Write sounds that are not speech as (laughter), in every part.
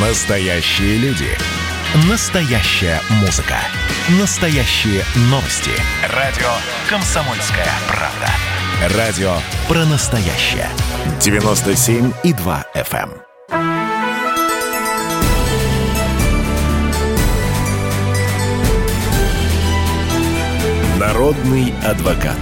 Настоящие люди. Настоящая музыка. Настоящие новости. Радио «Комсомольская правда». Радио про настоящее. 97,2 FM. эм. Народный адвокат.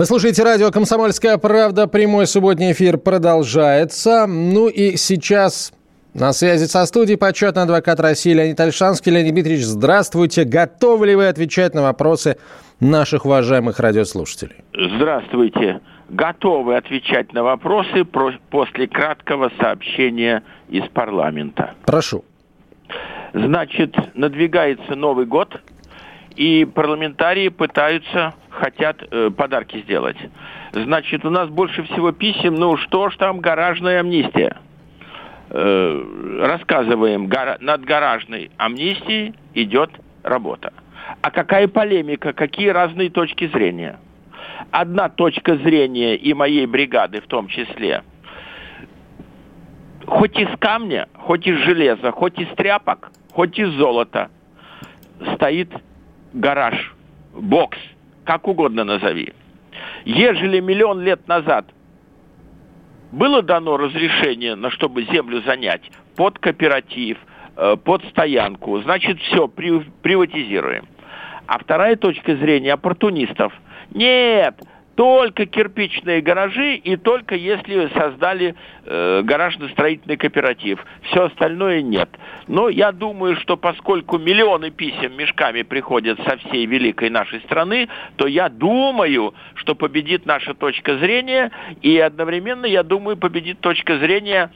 Вы слушаете радио «Комсомольская правда». Прямой субботний эфир продолжается. Ну и сейчас на связи со студией почетный адвокат России Леонид Альшанский. Леонид Дмитриевич, здравствуйте. Готовы ли вы отвечать на вопросы наших уважаемых радиослушателей? Здравствуйте. Готовы отвечать на вопросы после краткого сообщения из парламента. Прошу. Значит, надвигается Новый год, и парламентарии пытаются, хотят э, подарки сделать. Значит, у нас больше всего писем, ну что ж там гаражная амнистия. Э, рассказываем, гара, над гаражной амнистией идет работа. А какая полемика, какие разные точки зрения? Одна точка зрения и моей бригады в том числе, хоть из камня, хоть из железа, хоть из тряпок, хоть из золота, стоит гараж, бокс, как угодно назови. Ежели миллион лет назад было дано разрешение, на чтобы землю занять под кооператив, э, под стоянку, значит, все, приватизируем. А вторая точка зрения оппортунистов. Нет, только кирпичные гаражи и только если создали э, гаражно-строительный кооператив. Все остальное нет. Но я думаю, что поскольку миллионы писем мешками приходят со всей великой нашей страны, то я думаю, что победит наша точка зрения, и одновременно, я думаю, победит точка зрения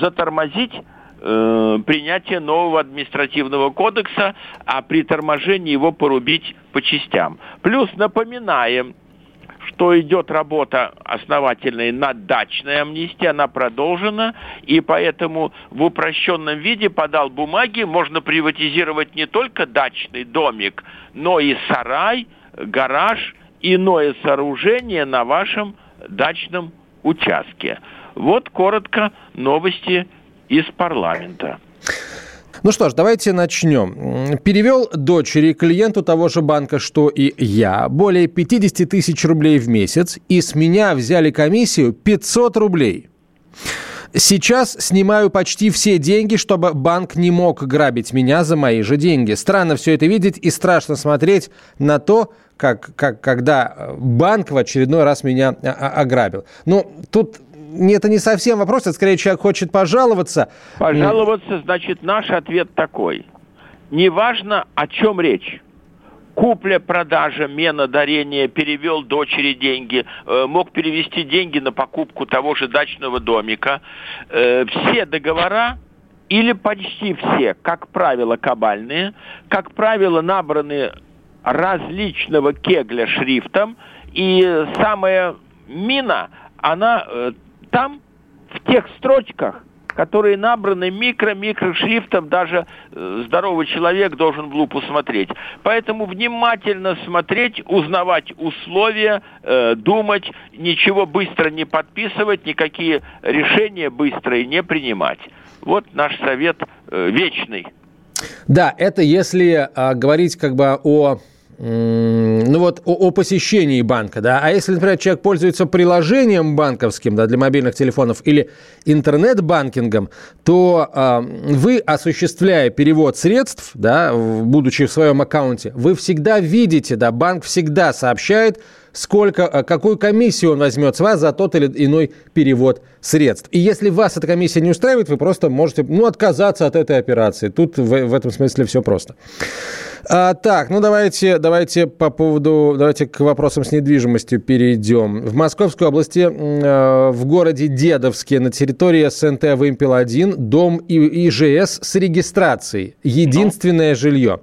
затормозить э, принятие нового административного кодекса, а при торможении его порубить по частям. Плюс напоминаем, что идет работа основательная над дачной амнистией, она продолжена, и поэтому в упрощенном виде подал бумаги, можно приватизировать не только дачный домик, но и сарай, гараж, иное сооружение на вашем дачном участке. Вот коротко новости из парламента. Ну что ж, давайте начнем. Перевел дочери клиенту того же банка, что и я, более 50 тысяч рублей в месяц, и с меня взяли комиссию 500 рублей. Сейчас снимаю почти все деньги, чтобы банк не мог грабить меня за мои же деньги. Странно все это видеть и страшно смотреть на то, как, как, когда банк в очередной раз меня ограбил. Ну, тут это не совсем вопрос, это скорее человек хочет пожаловаться. Пожаловаться, значит, наш ответ такой. Неважно, о чем речь купля-продажа, мена, дарение, перевел дочери деньги, э, мог перевести деньги на покупку того же дачного домика. Э, все договора или почти все, как правило, кабальные, как правило, набраны различного кегля шрифтом, и самая мина, она э, там, в тех строчках, которые набраны микро-микро шрифтом, даже э, здоровый человек должен в лупу смотреть. Поэтому внимательно смотреть, узнавать условия, э, думать, ничего быстро не подписывать, никакие решения быстрые не принимать. Вот наш совет э, вечный. Да, это если э, говорить как бы о ну вот о, о посещении банка, да, а если, например, человек пользуется приложением банковским, да, для мобильных телефонов или интернет-банкингом, то э, вы, осуществляя перевод средств, да, будучи в своем аккаунте, вы всегда видите, да, банк всегда сообщает, сколько, а, какую комиссию он возьмет с вас за тот или иной перевод средств. И если вас эта комиссия не устраивает, вы просто можете, ну, отказаться от этой операции. Тут в, в этом смысле все просто. А, так, ну давайте, давайте по поводу, давайте к вопросам с недвижимостью перейдем. В Московской области, э, в городе Дедовске, на территории СНТ «Вымпел-1», дом ИЖС с регистрацией. Единственное жилье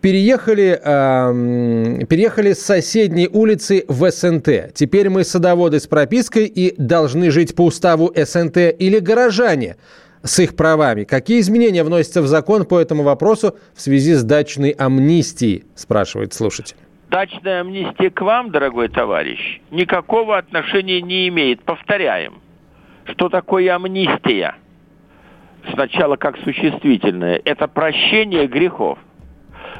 переехали, э, переехали с соседней улицы в СНТ. Теперь мы садоводы с пропиской и должны жить по уставу СНТ или горожане – с их правами. Какие изменения вносятся в закон по этому вопросу в связи с дачной амнистией, спрашивает слушатель. Дачная амнистия к вам, дорогой товарищ, никакого отношения не имеет. Повторяем. Что такое амнистия? Сначала как существительное. Это прощение грехов.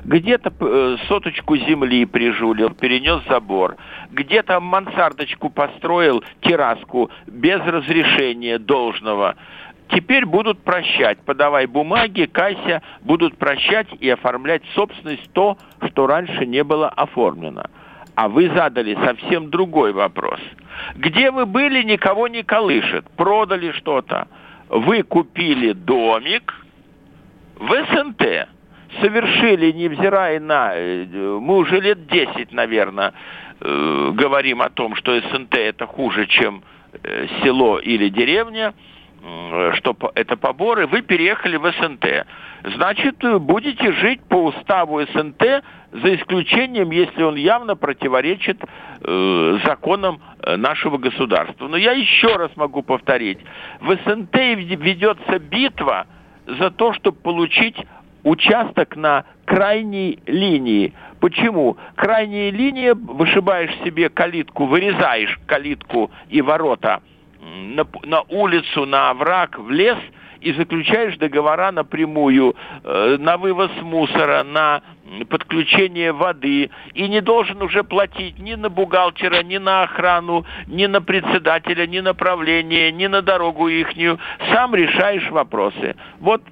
Где-то э, соточку земли прижулил, перенес забор. Где-то мансардочку построил, терраску, без разрешения должного. Теперь будут прощать. Подавай бумаги, кайся, будут прощать и оформлять собственность то, что раньше не было оформлено. А вы задали совсем другой вопрос. Где вы были, никого не колышет. Продали что-то. Вы купили домик в СНТ. Совершили, невзирая на... Э, мы уже лет 10, наверное, э, говорим о том, что СНТ это хуже, чем э, село или деревня – что это поборы, вы переехали в СНТ. Значит, будете жить по уставу СНТ, за исключением, если он явно противоречит э, законам э, нашего государства. Но я еще раз могу повторить. В СНТ ведется битва за то, чтобы получить участок на крайней линии. Почему? Крайняя линия, вышибаешь себе калитку, вырезаешь калитку и ворота – на, на улицу, на овраг, в лес и заключаешь договора напрямую э, на вывоз мусора, на подключение воды и не должен уже платить ни на бухгалтера, ни на охрану, ни на председателя, ни на правление, ни на дорогу ихнюю. Сам решаешь вопросы. Вот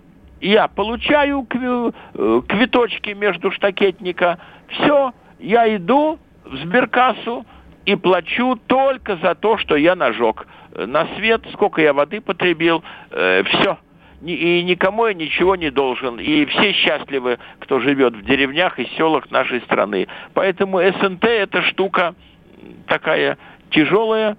я получаю э, квиточки между штакетника, все, я иду в сберкассу и плачу только за то, что я нажег на свет, сколько я воды потребил, э, все. И никому я ничего не должен. И все счастливы, кто живет в деревнях и селах нашей страны. Поэтому СНТ это штука такая тяжелая,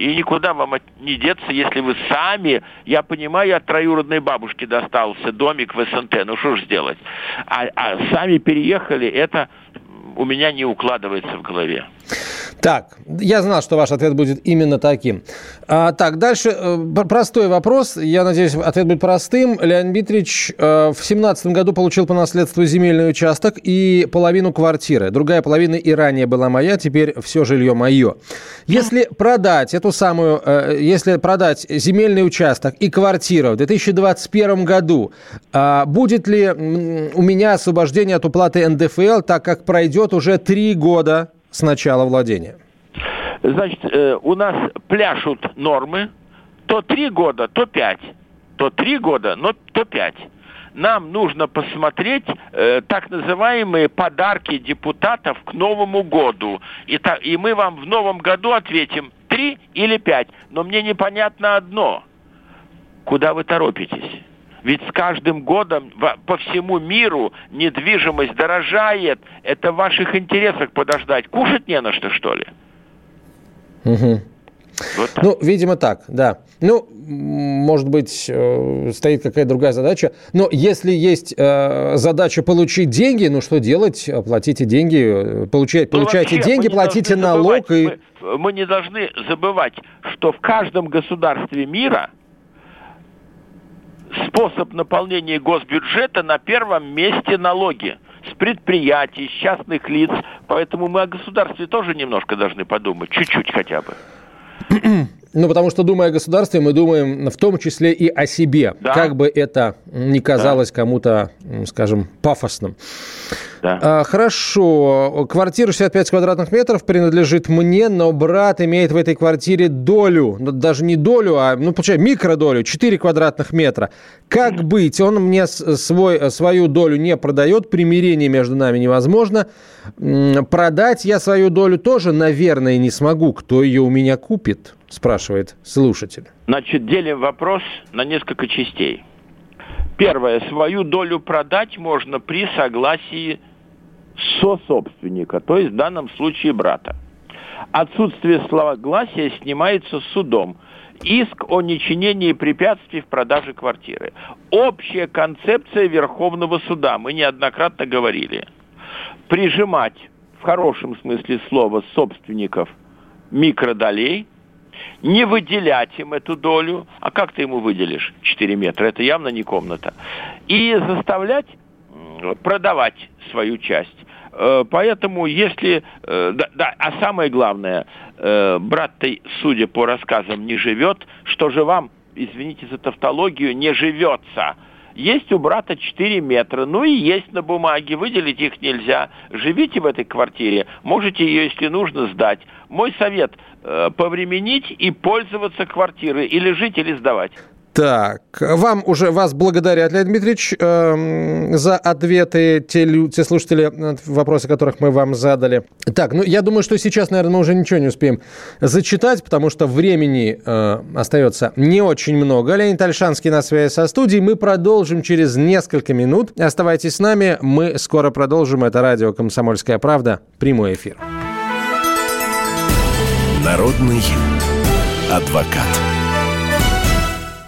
и никуда вам не деться, если вы сами, я понимаю, от троюродной бабушки достался домик в СНТ, ну что ж сделать. А, а сами переехали, это у меня не укладывается в голове. Так, я знал, что ваш ответ будет именно таким. А, так, дальше э, простой вопрос. Я надеюсь, ответ будет простым. Леонид Дмитриевич э, в семнадцатом году получил по наследству земельный участок и половину квартиры. Другая половина и ранее была моя, теперь все жилье мое. Если продать эту самую, э, если продать земельный участок и квартиру в 2021 году, э, будет ли у меня освобождение от уплаты НДФЛ, так как пройдет уже три года с начала владения? Значит, э, у нас пляшут нормы то три года, то пять. То три года, но то пять. Нам нужно посмотреть э, так называемые подарки депутатов к Новому году. И, та, и мы вам в Новом году ответим три или пять. Но мне непонятно одно. Куда вы торопитесь? Ведь с каждым годом по всему миру недвижимость дорожает. Это в ваших интересах подождать. Кушать не на что, что ли? Угу. Вот ну, видимо, так, да. Ну, может быть, э, стоит какая-то другая задача. Но если есть э, задача получить деньги, ну что делать? Платите деньги, получайте, ну, получайте вообще, деньги, платите налог. Забывать, и... мы, мы не должны забывать, что в каждом государстве мира способ наполнения госбюджета на первом месте налоги с предприятий, с частных лиц. Поэтому мы о государстве тоже немножко должны подумать, чуть-чуть хотя бы. (clears throat) Ну, потому что, думая о государстве, мы думаем в том числе и о себе. Да. Как бы это ни казалось да. кому-то, скажем, пафосным. Да. А, хорошо. Квартира 65 квадратных метров принадлежит мне, но брат имеет в этой квартире долю. Ну, даже не долю, а, ну, получается, микродолю. 4 квадратных метра. Как mm-hmm. быть? Он мне свой, свою долю не продает. Примирение между нами невозможно. Продать я свою долю тоже, наверное, не смогу. Кто ее у меня купит? Спрашивает слушатель. Значит, делим вопрос на несколько частей. Первое. Свою долю продать можно при согласии сособственника, то есть в данном случае брата. Отсутствие согласия снимается судом. Иск о нечинении препятствий в продаже квартиры. Общая концепция Верховного суда, мы неоднократно говорили. Прижимать в хорошем смысле слова собственников микродолей – не выделять им эту долю, а как ты ему выделишь 4 метра, это явно не комната, и заставлять продавать свою часть. Э, поэтому если... Э, да, да, а самое главное, э, брат-то, судя по рассказам, не живет, что же вам, извините за тавтологию, не живется? Есть у брата 4 метра, ну и есть на бумаге, выделить их нельзя. Живите в этой квартире, можете ее, если нужно, сдать. Мой совет э, повременить и пользоваться квартирой, или жить, или сдавать. Так, вам уже вас благодарят, Леонид Дмитриевич, э, за ответы те, те слушатели, вопросы которых мы вам задали. Так, ну я думаю, что сейчас, наверное, мы уже ничего не успеем зачитать, потому что времени э, остается не очень много. Леонид Альшанский на связи со студией. Мы продолжим через несколько минут. Оставайтесь с нами, мы скоро продолжим. Это радио «Комсомольская правда». Прямой эфир. Народный адвокат.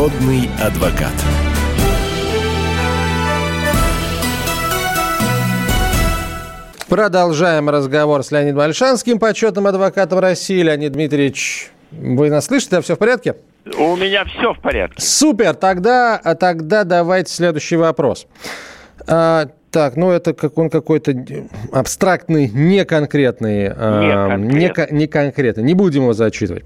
Народный адвокат. Продолжаем разговор с Леонидом Альшанским, почетным адвокатом России. Леонид Дмитриевич, вы нас слышите? Все в порядке? У меня все в порядке. Супер. Тогда, а тогда давайте следующий вопрос. Так, ну это как он какой-то абстрактный, неконкретный. Э, не, не конкретный. Не будем его зачитывать.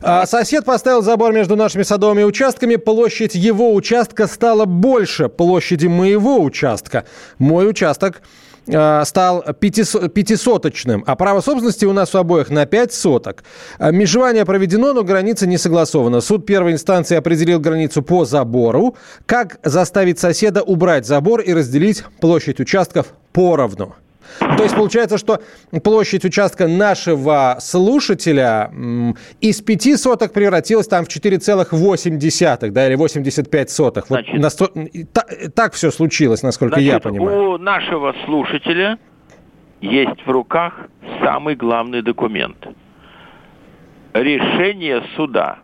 А, сосед поставил забор между нашими садовыми участками. Площадь его участка стала больше площади моего участка. Мой участок стал пятисоточным, а право собственности у нас у обоих на 5 соток. Э, межевание проведено, но граница не согласована. Суд первой инстанции определил границу по забору. Как заставить соседа убрать забор и разделить площадь участков поровну? То есть получается, что площадь участка нашего слушателя из 5 соток превратилась там в 4,8, да, или 85 соток. Значит, вот насто... так, так все случилось, насколько значит, я понимаю. У нашего слушателя есть в руках самый главный документ. Решение суда.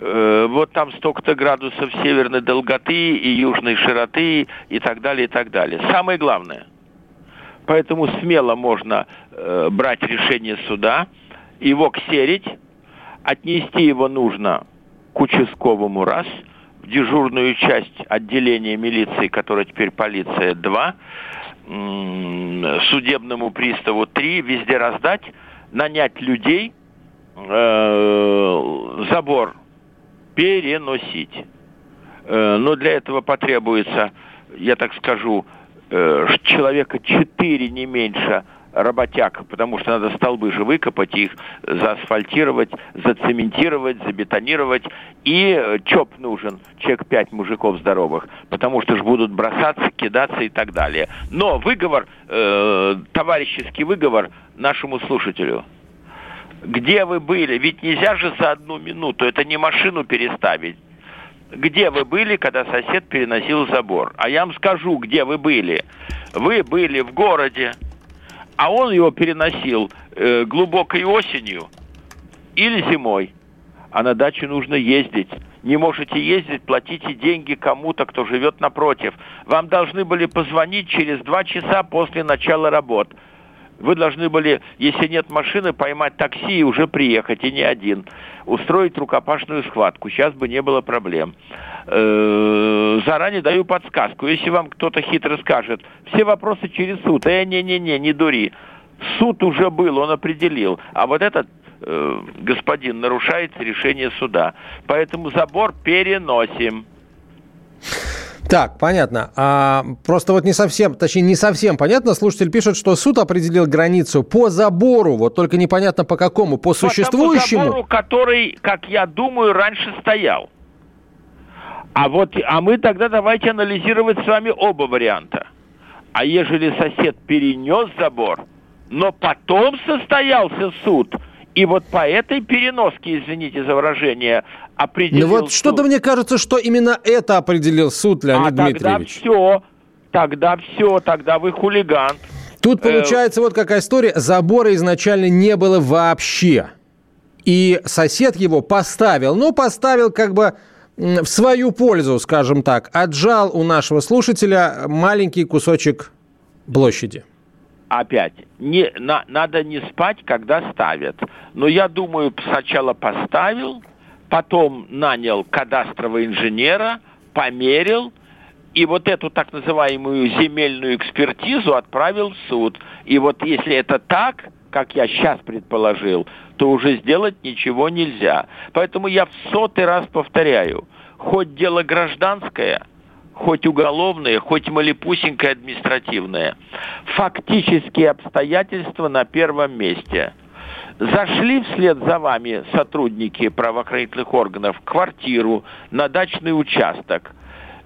Э, вот там столько-то градусов северной долготы и южной широты и так далее, и так далее. Самое главное – Поэтому смело можно э, брать решение суда, его ксерить, отнести его нужно к участковому раз, в дежурную часть отделения милиции, которая теперь полиция 2, судебному приставу 3, везде раздать, нанять людей, э, забор переносить. Э, но для этого потребуется, я так скажу, человека четыре не меньше работяг, потому что надо столбы же выкопать, их заасфальтировать, зацементировать, забетонировать. И э, ЧОП нужен, человек пять мужиков здоровых, потому что же будут бросаться, кидаться и так далее. Но выговор, э, товарищеский выговор нашему слушателю. Где вы были? Ведь нельзя же за одну минуту, это не машину переставить где вы были, когда сосед переносил забор. А я вам скажу, где вы были. Вы были в городе, а он его переносил э, глубокой осенью или зимой. А на дачу нужно ездить. Не можете ездить, платите деньги кому-то, кто живет напротив. Вам должны были позвонить через два часа после начала работ. Вы должны были, если нет машины, поймать такси и уже приехать, и не один. Устроить рукопашную схватку. Сейчас бы не было проблем. Э, заранее даю подсказку. Если вам кто-то хитро скажет, все вопросы через суд. Э, не-не-не, не дури. Суд уже был, он определил. А вот этот э, господин нарушает решение суда. Поэтому забор переносим. Так, понятно. А, просто вот не совсем, точнее, не совсем понятно. Слушатель пишет, что суд определил границу по забору, вот только непонятно по какому, по существующему. По тому забору, который, как я думаю, раньше стоял. А вот, а мы тогда давайте анализировать с вами оба варианта. А ежели сосед перенес забор, но потом состоялся суд, И вот по этой переноске, извините за выражение, определил Ну вот что-то мне кажется, что именно это определил суд, Леонид а Дмитриевич. тогда все, тогда все, тогда вы хулиган. Тут э, получается вот какая история. Забора изначально не было вообще. И сосед его поставил, ну, поставил как бы в свою пользу, скажем так, отжал у нашего слушателя маленький кусочек площади. Опять, не, на, надо не спать, когда ставят. Но я думаю, сначала поставил, потом нанял кадастрового инженера, померил, и вот эту так называемую земельную экспертизу отправил в суд. И вот если это так, как я сейчас предположил, то уже сделать ничего нельзя. Поэтому я в сотый раз повторяю, хоть дело гражданское, хоть уголовное, хоть малепусенькое административное, фактические обстоятельства на первом месте. Зашли вслед за вами сотрудники правоохранительных органов в квартиру, на дачный участок –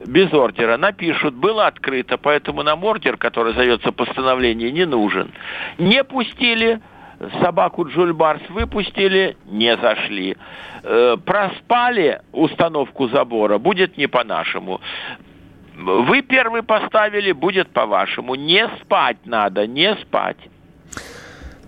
без ордера напишут, было открыто, поэтому нам ордер, который зовется постановление, не нужен. Не пустили, собаку Джульбарс выпустили, не зашли. Э, проспали установку забора, будет не по-нашему. Вы первый поставили, будет по-вашему. Не спать надо, не спать.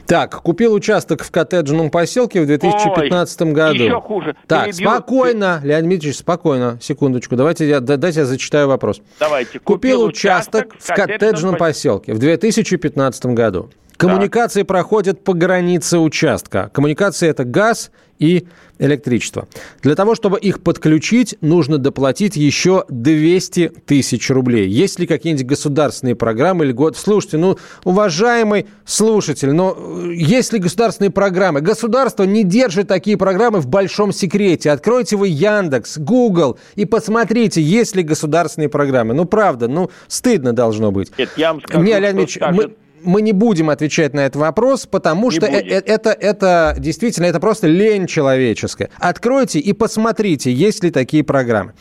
Так, купил участок в коттеджном поселке в 2015 Ой, году. Еще хуже. Так, Перебью... спокойно, Леонид Дмитриевич, спокойно, секундочку. Давайте я, дайте я зачитаю вопрос. Давайте. Купил, купил участок, в коттеджном поселке в 2015 году. Коммуникации так. проходят по границе участка. Коммуникация – это газ и электричество. Для того, чтобы их подключить, нужно доплатить еще 200 тысяч рублей. Есть ли какие-нибудь государственные программы или год? Слушайте, ну, уважаемый слушатель, но э, есть ли государственные программы? Государство не держит такие программы в большом секрете. Откройте вы Яндекс, Google и посмотрите, есть ли государственные программы. Ну, правда, ну, стыдно должно быть. Нет, я вам скажу, не, Леонид Ильич, мы, мы не будем отвечать на этот вопрос, потому не что э, э, это, это действительно это просто лень человеческая. Откройте и посмотрите, есть ли такие программы.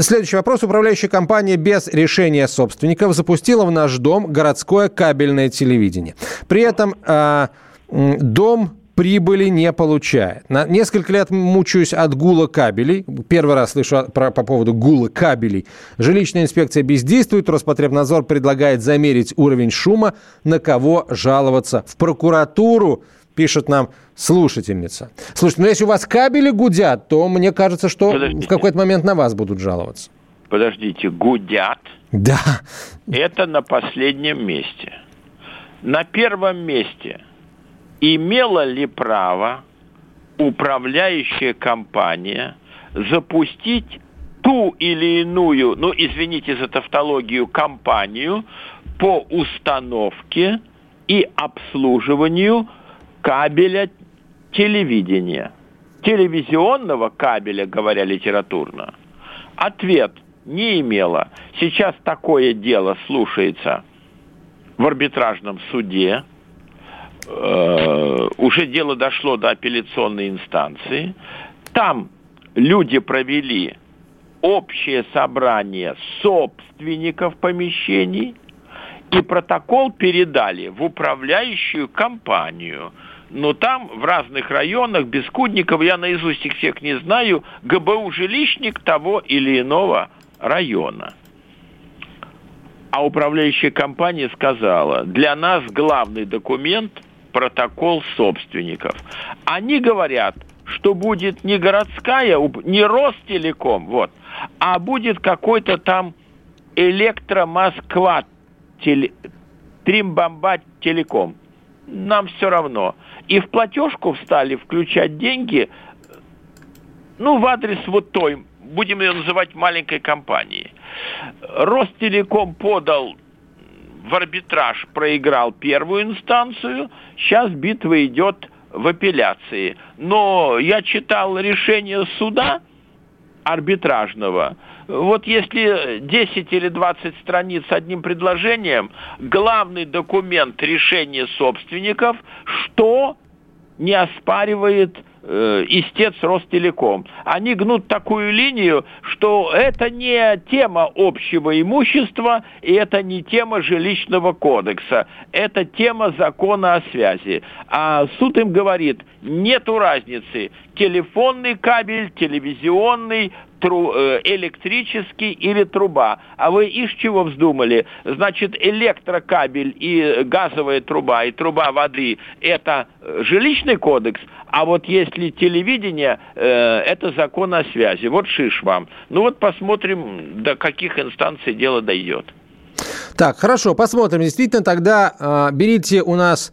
Следующий вопрос. Управляющая компания без решения собственников запустила в наш дом городское кабельное телевидение. При этом э, дом прибыли не получает. На несколько лет мучаюсь от гула кабелей. Первый раз слышу про, по поводу гула кабелей. Жилищная инспекция бездействует. Роспотребнадзор предлагает замерить уровень шума. На кого жаловаться? В прокуратуру, пишет нам слушательница. Слушайте, ну если у вас кабели гудят, то мне кажется, что Подождите. в какой-то момент на вас будут жаловаться. Подождите, гудят? Да. Это на последнем месте. На первом месте – имела ли право управляющая компания запустить ту или иную, ну, извините за тавтологию, компанию по установке и обслуживанию кабеля телевидения. Телевизионного кабеля, говоря литературно. Ответ не имела. Сейчас такое дело слушается в арбитражном суде э, уже дело дошло до апелляционной инстанции. Там люди провели общее собрание собственников помещений и протокол передали в управляющую компанию. Но там в разных районах, Бескудников, я наизусть их всех не знаю, ГБУ жилищник того или иного района. А управляющая компания сказала, для нас главный документ – протокол собственников. Они говорят, что будет не городская, не Ростелеком, вот, а будет какой-то там электромосква, теле, Тримбомба телеком. Нам все равно. И в платежку встали включать деньги, ну, в адрес вот той, будем ее называть маленькой компании. Ростелеком подал в арбитраж проиграл первую инстанцию, сейчас битва идет в апелляции. Но я читал решение суда арбитражного. Вот если 10 или 20 страниц одним предложением, главный документ решения собственников, что не оспаривает истец Ростелеком. Они гнут такую линию, что это не тема общего имущества, и это не тема жилищного кодекса. Это тема закона о связи. А суд им говорит, нету разницы, телефонный кабель, телевизионный, тру, э, электрический или труба. А вы из чего вздумали? Значит, электрокабель и газовая труба, и труба воды – это э, жилищный кодекс, а вот если телевидение, э, это закон о связи. Вот шиш вам. Ну вот посмотрим, до каких инстанций дело дойдет. Так, хорошо, посмотрим. Действительно, тогда э, берите у нас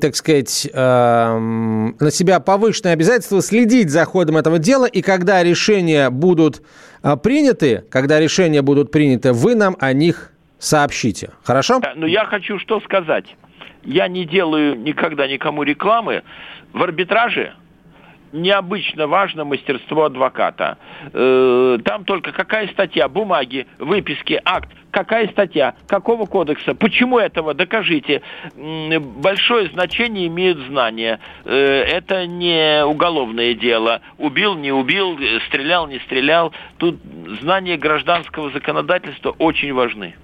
так сказать, э, на себя повышенное обязательство следить за ходом этого дела, и когда решения будут э, приняты, когда решения будут приняты, вы нам о них сообщите. Хорошо? Но ну, я хочу что сказать. Я не делаю никогда никому рекламы. В арбитраже необычно важно мастерство адвоката. Э, там только какая статья, бумаги, выписки, акт, какая статья, какого кодекса, почему этого, докажите. Большое значение имеют знания. Э, это не уголовное дело. Убил, не убил, стрелял, не стрелял. Тут знания гражданского законодательства очень важны.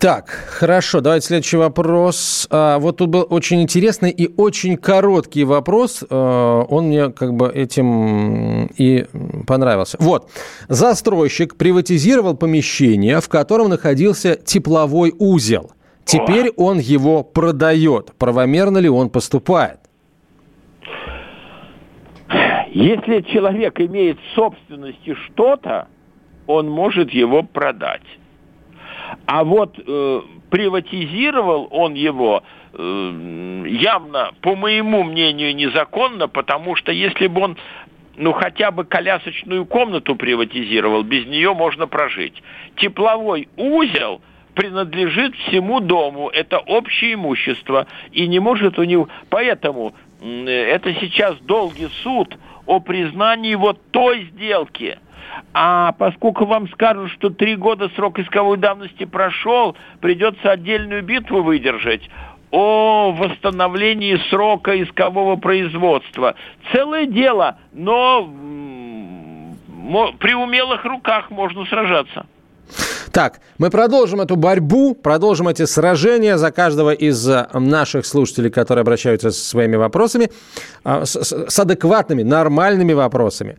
Так, хорошо, давайте следующий вопрос. А, вот тут был очень интересный и очень короткий вопрос. А, он мне как бы этим и понравился. Вот. Застройщик приватизировал помещение, в котором находился тепловой узел. Теперь он его продает. Правомерно ли он поступает? Если человек имеет в собственности что-то, он может его продать. А вот э, приватизировал он его э, явно, по моему мнению, незаконно, потому что если бы он ну, хотя бы колясочную комнату приватизировал, без нее можно прожить. Тепловой узел принадлежит всему дому, это общее имущество, и не может у него... Поэтому это сейчас долгий суд о признании вот той сделки – а поскольку вам скажут, что три года срок исковой давности прошел, придется отдельную битву выдержать о восстановлении срока искового производства. Целое дело, но при умелых руках можно сражаться. Так, мы продолжим эту борьбу, продолжим эти сражения за каждого из э, наших слушателей, которые обращаются со своими вопросами, а, с адекватными, нормальными вопросами.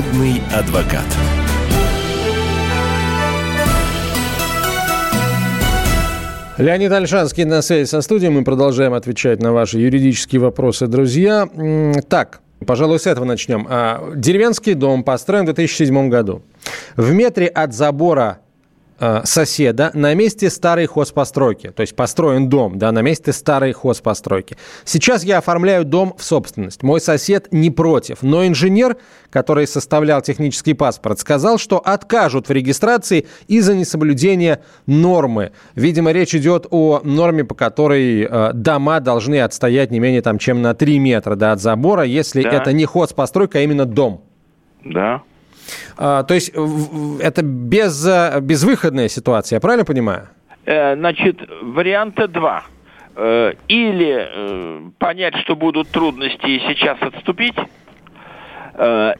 Народный адвокат. Леонид Альшанский на связи со студией. Мы продолжаем отвечать на ваши юридические вопросы, друзья. Так, пожалуй, с этого начнем. А, деревенский дом построен в 2007 году. В метре от забора Э, соседа на месте старой хозпостройки. То есть построен дом, да, на месте старой хозпостройки. Сейчас я оформляю дом в собственность. Мой сосед не против. Но инженер, который составлял технический паспорт, сказал, что откажут в регистрации из-за несоблюдения нормы. Видимо, речь идет о норме, по которой э, дома должны отстоять не менее там, чем на 3 метра да, от забора, если да. это не хозпостройка, а именно дом. Да. А, то есть это без, э, безвыходная ситуация, я правильно понимаю? Э, значит, варианта два. Э, или понять, что будут трудности и сейчас отступить,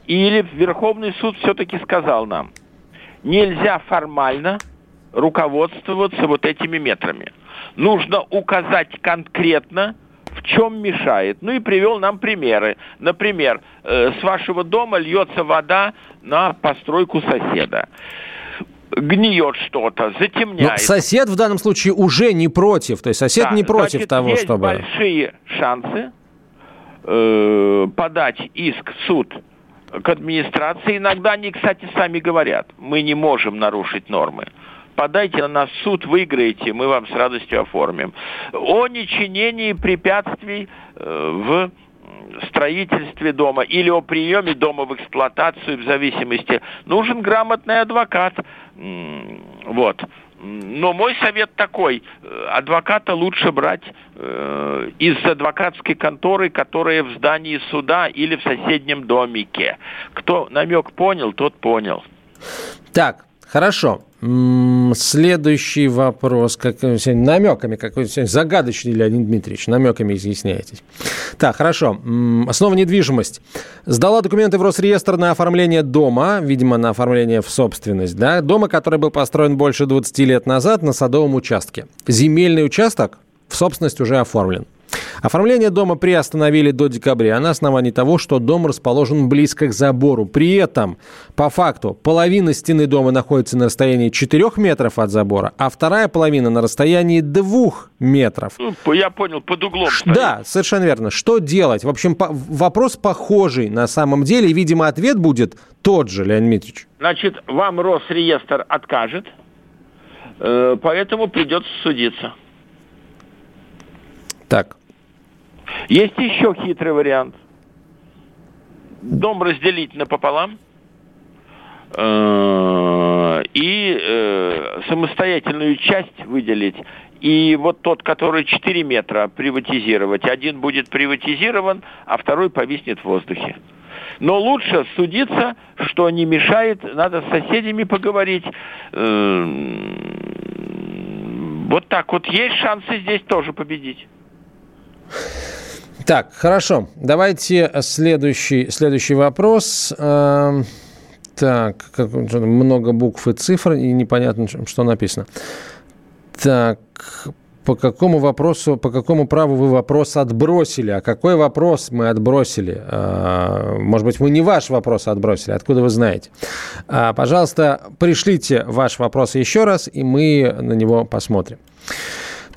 или Верховный суд все-таки сказал нам, нельзя формально руководствоваться вот этими метрами. Нужно указать конкретно, в чем мешает. Ну и привел нам примеры. Например, э, с вашего дома льется вода на постройку соседа гниет что-то, затемняет. Но сосед в данном случае уже не против, то есть сосед да, не против значит, того, есть чтобы... большие шансы э, подать иск в суд к администрации. Иногда они, кстати, сами говорят, мы не можем нарушить нормы подайте на нас в суд, выиграете, мы вам с радостью оформим. О нечинении препятствий э, в строительстве дома или о приеме дома в эксплуатацию в зависимости. Нужен грамотный адвокат. Вот. Но мой совет такой, э, адвоката лучше брать э, из адвокатской конторы, которая в здании суда или в соседнем домике. Кто намек понял, тот понял. Так, Хорошо. Следующий вопрос. Как, намеками какой-то загадочный, Леонид Дмитриевич. Намеками изъясняетесь. Так, хорошо. Основа недвижимость. Сдала документы в Росреестр на оформление дома, видимо, на оформление в собственность, да, дома, который был построен больше 20 лет назад на садовом участке. Земельный участок в собственность уже оформлен. Оформление дома приостановили до декабря на основании того, что дом расположен близко к забору. При этом, по факту, половина стены дома находится на расстоянии 4 метров от забора, а вторая половина на расстоянии 2 метров. Ну, я понял, под углом. Стоит. Да, совершенно верно. Что делать? В общем, по- вопрос похожий на самом деле. И, видимо, ответ будет тот же, Леонид Дмитриевич. Значит, вам Росреестр откажет, э, поэтому придется судиться. Так. Есть еще хитрый вариант. Дом разделить напополам э, и э, самостоятельную часть выделить. И вот тот, который 4 метра, приватизировать. Один будет приватизирован, а второй повиснет в воздухе. Но лучше судиться, что не мешает, надо с соседями поговорить. Э, вот так вот есть шансы здесь тоже победить. Так, хорошо. Давайте следующий, следующий вопрос. Эм, так, как, много букв и цифр, и непонятно, что написано. Так, по какому вопросу, по какому праву вы вопрос отбросили? А какой вопрос мы отбросили? Э, может быть, мы не ваш вопрос отбросили, откуда вы знаете? А, пожалуйста, пришлите ваш вопрос еще раз, и мы на него посмотрим.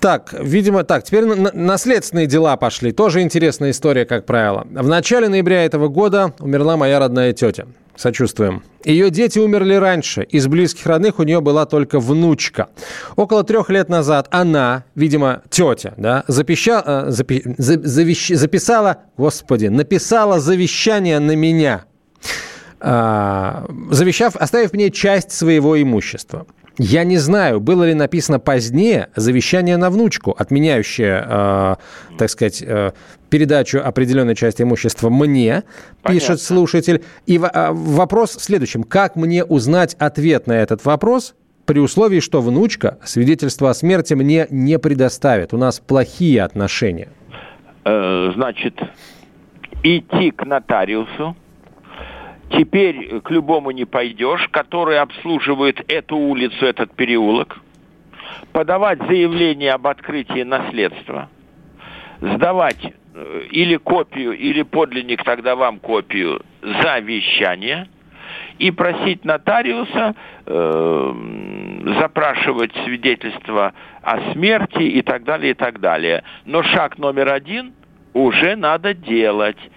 Так, видимо, так, теперь наследственные дела пошли. Тоже интересная история, как правило. В начале ноября этого года умерла моя родная тетя. Сочувствуем. Ее дети умерли раньше. Из близких родных у нее была только внучка. Около трех лет назад она, видимо, тетя, да, запища, э, запи, за, завещ, записала, господи, написала завещание на меня, э, завещав, оставив мне часть своего имущества. Я не знаю, было ли написано позднее завещание на внучку, отменяющее, э, так сказать, э, передачу определенной части имущества мне, Понятно. пишет слушатель. И в, э, вопрос в следующем. Как мне узнать ответ на этот вопрос, при условии, что внучка свидетельство о смерти мне не предоставит? У нас плохие отношения. Э, значит, идти к нотариусу, Теперь к любому не пойдешь, который обслуживает эту улицу, этот переулок, подавать заявление об открытии наследства, сдавать э, или копию, или подлинник, тогда вам копию завещания, и просить нотариуса э, запрашивать свидетельство о смерти и так далее, и так далее. Но шаг номер один уже надо делать –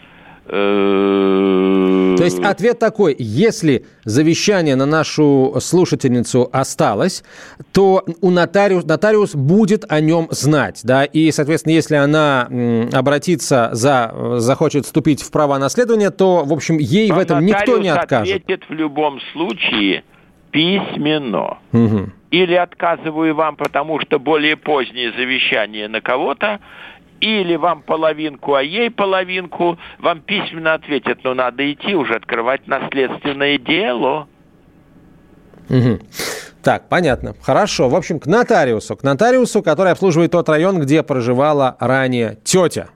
то есть ответ такой, если завещание на нашу слушательницу осталось, то у нотариус, нотариус будет о нем знать, да, и, соответственно, если она обратится за, захочет вступить в право наследования, то, в общем, ей Вам в этом никто не откажет. ответит в любом случае письменно. Угу. Или отказываю вам, потому что более позднее завещание на кого-то, или вам половинку, а ей половинку, вам письменно ответят, но надо идти уже открывать наследственное дело. Угу. Так, понятно. Хорошо. В общем, к нотариусу. К нотариусу, который обслуживает тот район, где проживала ранее тетя,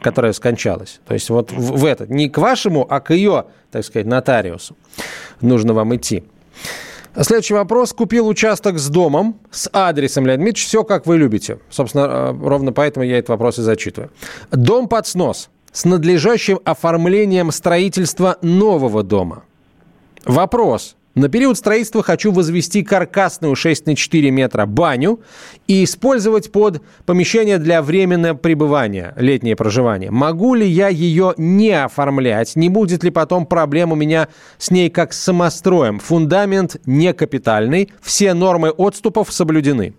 которая скончалась. То есть вот в, в этот. Не к вашему, а к ее, так сказать, нотариусу. Нужно вам идти. Следующий вопрос. Купил участок с домом, с адресом, Леонид Дмитриевич, все как вы любите. Собственно, э, ровно поэтому я этот вопрос и зачитываю. Дом под снос с надлежащим оформлением строительства нового дома. Вопрос. На период строительства хочу возвести каркасную 6 на 4 метра баню и использовать под помещение для временного пребывания, летнее проживание. Могу ли я ее не оформлять? Не будет ли потом проблем у меня с ней как с самостроем? Фундамент не капитальный, все нормы отступов соблюдены.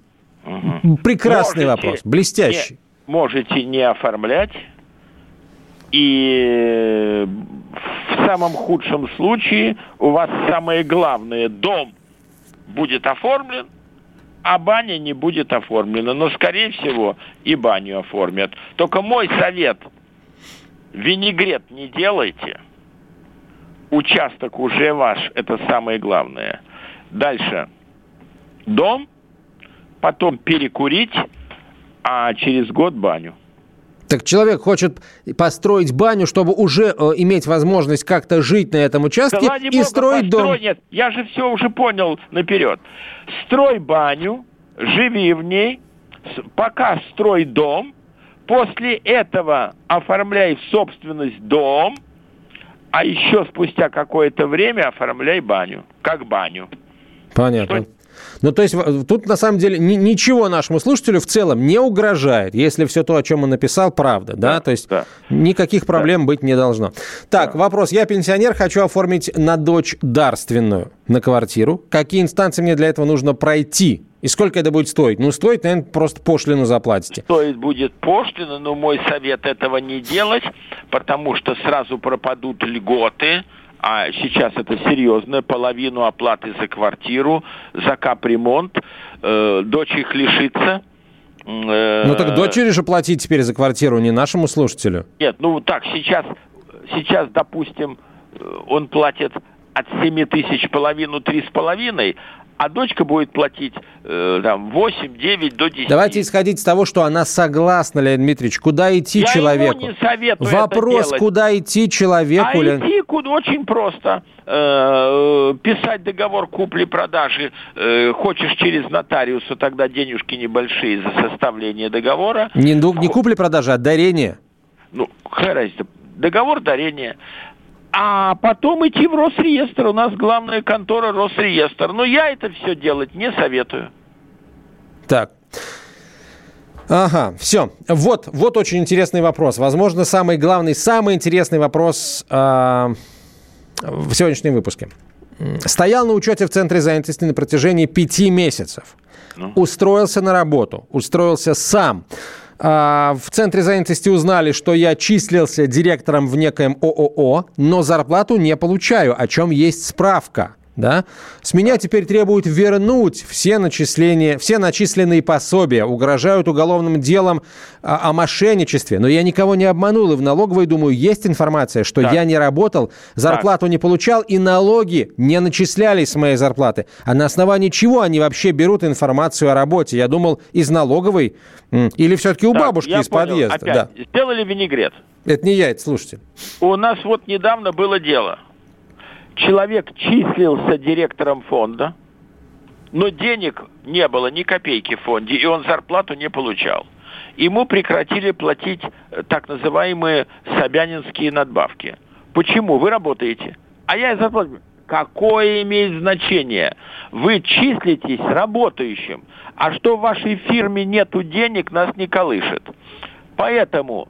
Угу. Прекрасный можете вопрос, блестящий. Не, можете не оформлять, и в самом худшем случае у вас самое главное, дом будет оформлен, а баня не будет оформлена. Но, скорее всего, и баню оформят. Только мой совет, винегрет не делайте. Участок уже ваш, это самое главное. Дальше. Дом, потом перекурить, а через год баню. Так человек хочет построить баню, чтобы уже э, иметь возможность как-то жить на этом участке да, и бога, строить построй, дом. Нет, я же все уже понял наперед. Строй баню, живи в ней, пока строй дом, после этого оформляй в собственность дом, а еще спустя какое-то время оформляй баню, как баню. Понятно. Что, ну, то есть тут на самом деле ни, ничего нашему слушателю в целом не угрожает, если все то, о чем он написал, правда, да? да то есть да. никаких проблем да. быть не должно. Так, да. вопрос. Я пенсионер, хочу оформить на дочь дарственную на квартиру. Какие инстанции мне для этого нужно пройти? И сколько это будет стоить? Ну, стоит, наверное, просто пошлину заплатите. Стоит будет пошлину, но мой совет этого не делать, потому что сразу пропадут льготы, а сейчас это серьезно, половину оплаты за квартиру, за капремонт, э, дочь их лишится. Э, ну так дочери же платить теперь за квартиру, не нашему слушателю. Нет, ну так, сейчас, сейчас допустим, он платит от 7 тысяч половину, три с половиной, а дочка будет платить э, там 8, 9 до 10. Давайте исходить из того, что она согласна, Леонид Дмитриевич, куда идти Я человеку? Ему не советую Вопрос, это куда идти человеку? А Леонид... идти куда очень просто. Э, писать договор купли-продажи э, хочешь через нотариуса, тогда денежки небольшие за составление договора. Не, ну, не купли-продажи, а дарение. Ну, какая Договор дарения а потом идти в Росреестр. У нас главная контора Росреестр. Но я это все делать не советую. Так. Ага, все. Вот, вот очень интересный вопрос. Возможно, самый главный, самый интересный вопрос э, в сегодняшнем выпуске. Стоял на учете в Центре занятости на протяжении пяти месяцев. Ну. Устроился на работу, устроился сам. А, в центре занятости узнали, что я числился директором в некоем ООО, но зарплату не получаю, о чем есть справка да, с меня теперь требуют вернуть все начисления, все начисленные пособия, угрожают уголовным делом о, о мошенничестве. Но я никого не обманул, и в налоговой, думаю, есть информация, что так. я не работал, зарплату так. не получал, и налоги не начислялись с моей зарплаты. А на основании чего они вообще берут информацию о работе? Я думал, из налоговой или все-таки у так, бабушки из понял. подъезда. Опять. Да. Сделали винегрет. Это не я, это слушайте. У нас вот недавно было дело – человек числился директором фонда, но денег не было, ни копейки в фонде, и он зарплату не получал. Ему прекратили платить э, так называемые собянинские надбавки. Почему? Вы работаете. А я зарплату... Какое имеет значение? Вы числитесь работающим, а что в вашей фирме нету денег, нас не колышет. Поэтому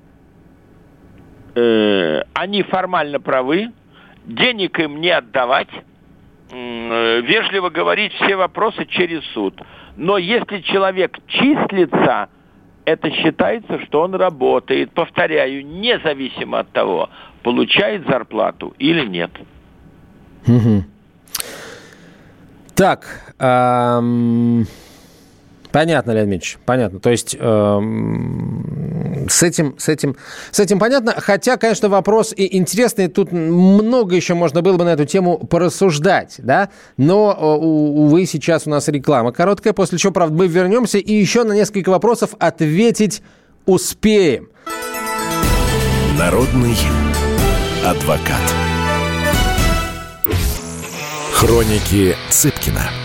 э, они формально правы, денег им не отдавать, э, вежливо говорить все вопросы через суд. Но если человек числится, это считается, что он работает, повторяю, независимо от того, получает зарплату или нет. Угу. Так, эм... Понятно, Леонид Ильич, понятно. То есть э, с, этим, с, этим, с этим понятно. Хотя, конечно, вопрос и интересный. Тут много еще можно было бы на эту тему порассуждать, да? Но, э, увы, сейчас у нас реклама короткая, после чего, правда, мы вернемся и еще на несколько вопросов ответить успеем. Народный адвокат. Хроники Цыпкина.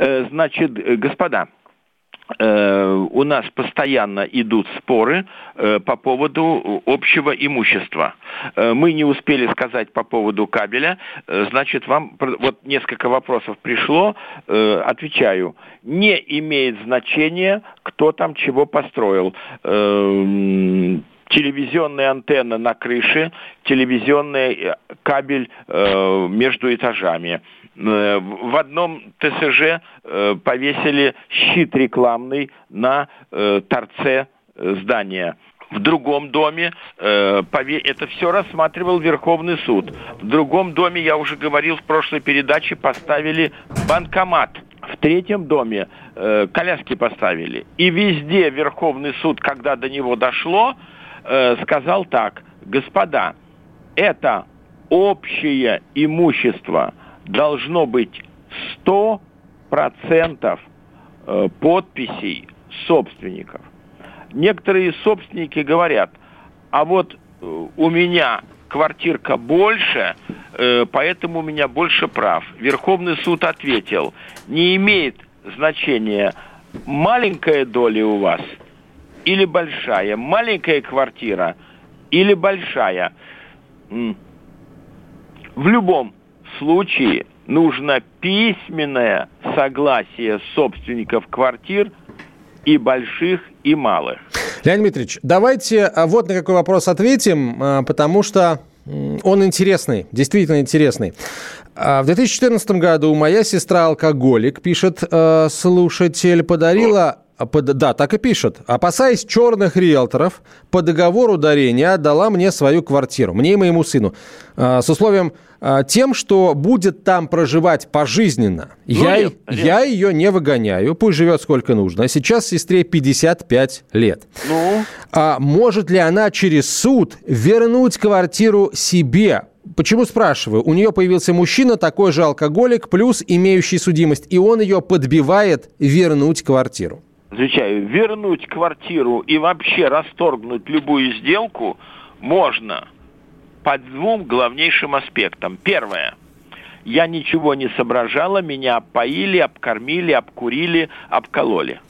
Значит, э, господа, э, у нас постоянно идут споры э, по поводу общего имущества. Э, Мы не успели сказать по поводу кабеля, Э, значит, вам вот несколько вопросов пришло, Э, отвечаю. Не имеет значения, кто там чего построил. Телевизионная антенна на крыше, телевизионный э, кабель э, между этажами. Э, В одном ТСЖ э, повесили щит рекламный на э, торце здания. В другом доме, это все рассматривал Верховный суд. В другом доме, я уже говорил в прошлой передаче, поставили банкомат. В третьем доме коляски поставили. И везде Верховный суд, когда до него дошло, сказал так, господа, это общее имущество должно быть 100% э, подписей собственников. Некоторые собственники говорят, а вот э, у меня квартирка больше, э, поэтому у меня больше прав. Верховный суд ответил, не имеет значения маленькая доля у вас или большая, маленькая квартира или большая. В любом случае нужно письменное согласие собственников квартир и больших, и малых. Леонид Дмитриевич, давайте а, вот на какой вопрос ответим, а, потому что он интересный, действительно интересный. А, В 2014 году моя сестра алкоголик, пишет э, слушатель, подарила под- да, так и пишет. Опасаясь черных риэлторов, по договору дарения отдала мне свою квартиру, мне и моему сыну, а, с условием а, тем, что будет там проживать пожизненно. я, Лев, Лев. я ее не выгоняю, пусть живет сколько нужно. А сейчас сестре 55 лет. Ну, А может ли она через суд вернуть квартиру себе? Почему спрашиваю? У нее появился мужчина, такой же алкоголик, плюс имеющий судимость, и он ее подбивает вернуть квартиру. Отвечаю, вернуть квартиру и вообще расторгнуть любую сделку можно по двум главнейшим аспектам. Первое. Я ничего не соображала, меня обпоили, обкормили, обкурили, обкололи.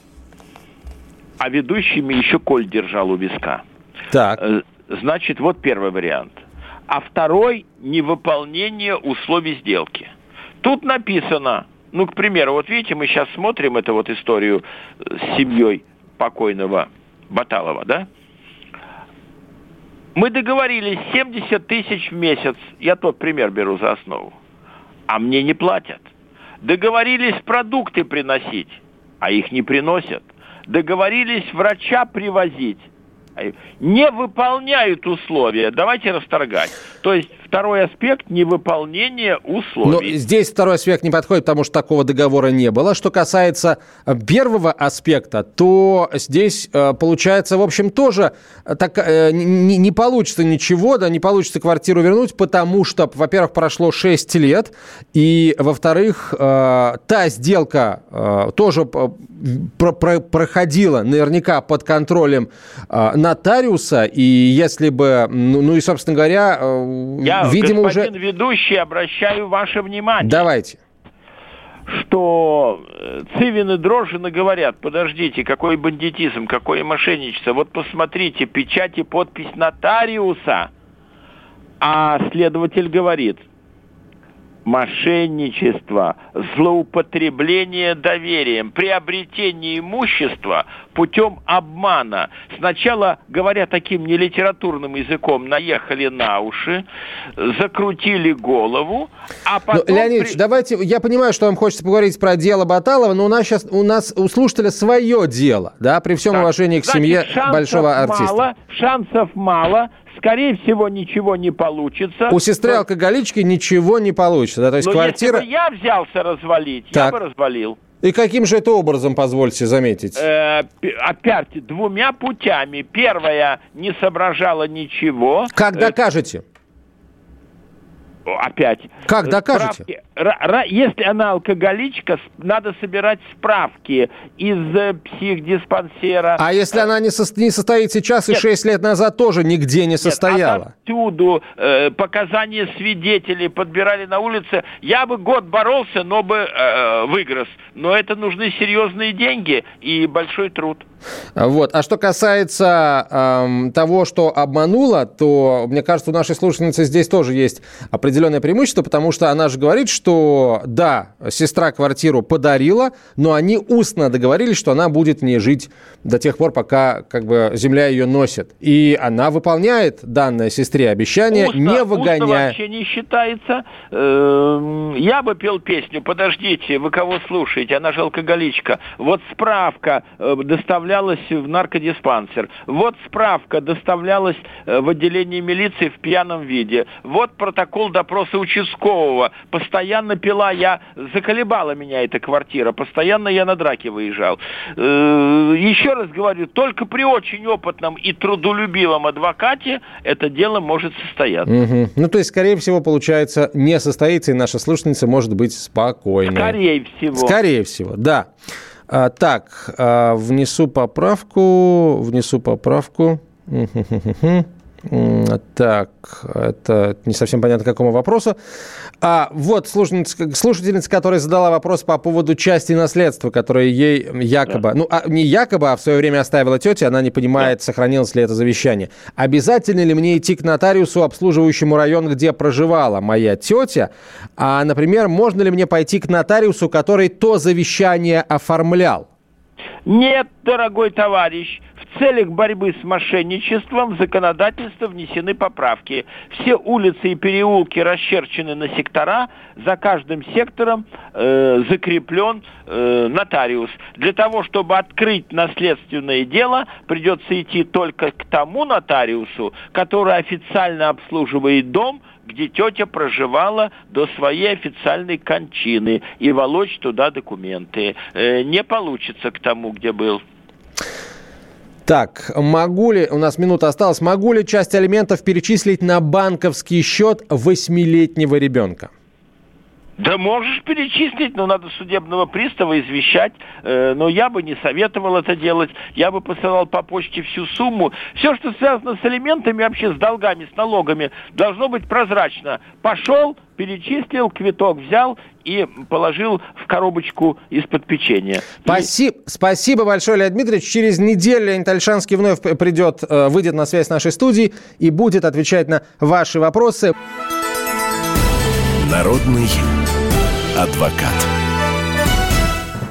А ведущими еще Коль держал у виска. Так. Э, Значит, вот первый вариант. А второй – невыполнение условий сделки. Тут написано, ну, к примеру, вот видите, мы сейчас смотрим эту вот историю с семьей покойного Баталова, да? Мы договорились 70 тысяч в месяц, я тот пример беру за основу, а мне не платят. Договорились продукты приносить, а их не приносят. Договорились врача привозить, а не выполняют условия. Давайте расторгать. То есть второй аспект – невыполнение Но условий. здесь второй аспект не подходит, потому что такого договора не было. Что касается э, первого аспекта, то здесь э, получается, в общем, тоже э, так, не, не получится ничего, да, не получится квартиру вернуть, потому что, во-первых, прошло 6 лет, и, во-вторых, та сделка тоже про- про- проходила наверняка под контролем нотариуса, и если бы, ну, ну и, собственно говоря, э, Я, видимо, уже... господин ведущий, обращаю ваше внимание. Давайте. что э, Цивин и Дрожжина говорят, подождите, какой бандитизм, какое мошенничество. Вот посмотрите, печать и подпись нотариуса. А следователь говорит, мошенничество, злоупотребление доверием, приобретение имущества путем обмана. Сначала, говоря таким нелитературным языком, наехали на уши, закрутили голову, а Ну, потом... Леонид при- давайте, я понимаю, что вам хочется поговорить про дело Баталова, но у нас сейчас, у нас у слушателя свое дело, да, при всем Так, уважении к значит, семье шансов большого артиста. Мало, шансов мало. Скорее всего, ничего не получится. У сестры алкоголички ничего не получится, да? То есть Но квартира... если бы я взялся развалить, Так. я бы развалил. И каким же это образом, позвольте заметить? Э, опять двумя путями. Первая не соображала ничего. Как Э, докажете? Опять. Как Э, докажете? справки. Ра- ра- если она алкоголичка, надо собирать справки из э, психдиспансера. А если она не, сос- не состоит сейчас и Нет. 6 лет назад тоже нигде не Нет, состояла? Отовсюду э, показания свидетелей подбирали на улице. Я бы год боролся, но бы э, выиграл. Но это нужны серьезные деньги и большой труд. Вот. А что касается эм, того, что обманула, то, мне кажется, у нашей слушательницы здесь тоже есть определенное преимущество, потому что она же говорит, что да, сестра квартиру подарила, но они устно договорились, что она будет в ней жить до тех пор, пока как бы земля ее носит. И она выполняет данное сестре обещание, Устно- не устно выгоняя. вообще не считается. Эм, Я бы пел песню, подождите, вы кого слушаете, она же алкоголичка. Вот справка э, доставлялась в наркодиспансер. Вот справка доставлялась э, в отделение милиции в пьяном виде. Вот протокол допроса участкового. Постоянно пила я, заколебала меня эта квартира. Постоянно я на драке выезжал. Э, Еще раз говорю, только при очень опытном и трудолюбивом адвокате это дело может состояться. Мгм. Ну, то есть, скорее всего, получается, не состоится, и наша слушательница может быть спокойной. Скорее всего. Скорее всего, да. А, так, а, внесу поправку, внесу поправку. Так, это не совсем понятно, к какому вопросу. А вот слушательница, слушательница, которая задала вопрос по поводу части наследства, которое ей якобы, ну, а, не якобы, а в свое время оставила тетя, она не понимает, сохранилось ли это завещание. Обязательно ли мне идти к нотариусу, обслуживающему район, где проживала моя тетя? А, например, можно ли мне пойти к нотариусу, который то завещание оформлял? Нет, дорогой товарищ, целях борьбы с мошенничеством в законодательство внесены поправки. Все улицы и переулки расчерчены на сектора, за каждым сектором э, закреплен э, нотариус. Для того, чтобы открыть наследственное дело, придется идти только к тому нотариусу, который официально обслуживает дом, где тетя проживала до своей официальной кончины и волочь туда документы. Э, не получится к тому, где был. Так, могу ли, у нас минута осталась, могу ли часть алиментов перечислить на банковский счет восьмилетнего ребенка? Да можешь перечислить, но надо судебного пристава извещать. Э, но я бы не советовал это делать. Я бы посылал по почте всю сумму. Все, что связано с алиментами, вообще с долгами, с налогами, должно быть прозрачно. Пошел, перечислил, квиток взял и положил в коробочку из-под печенья. Спасибо, спасибо большое, Леонид Дмитриевич. Через неделю Леонид Альшанский вновь придет, э, выйдет на связь с нашей студии и будет отвечать на ваши вопросы. Народный адвокат.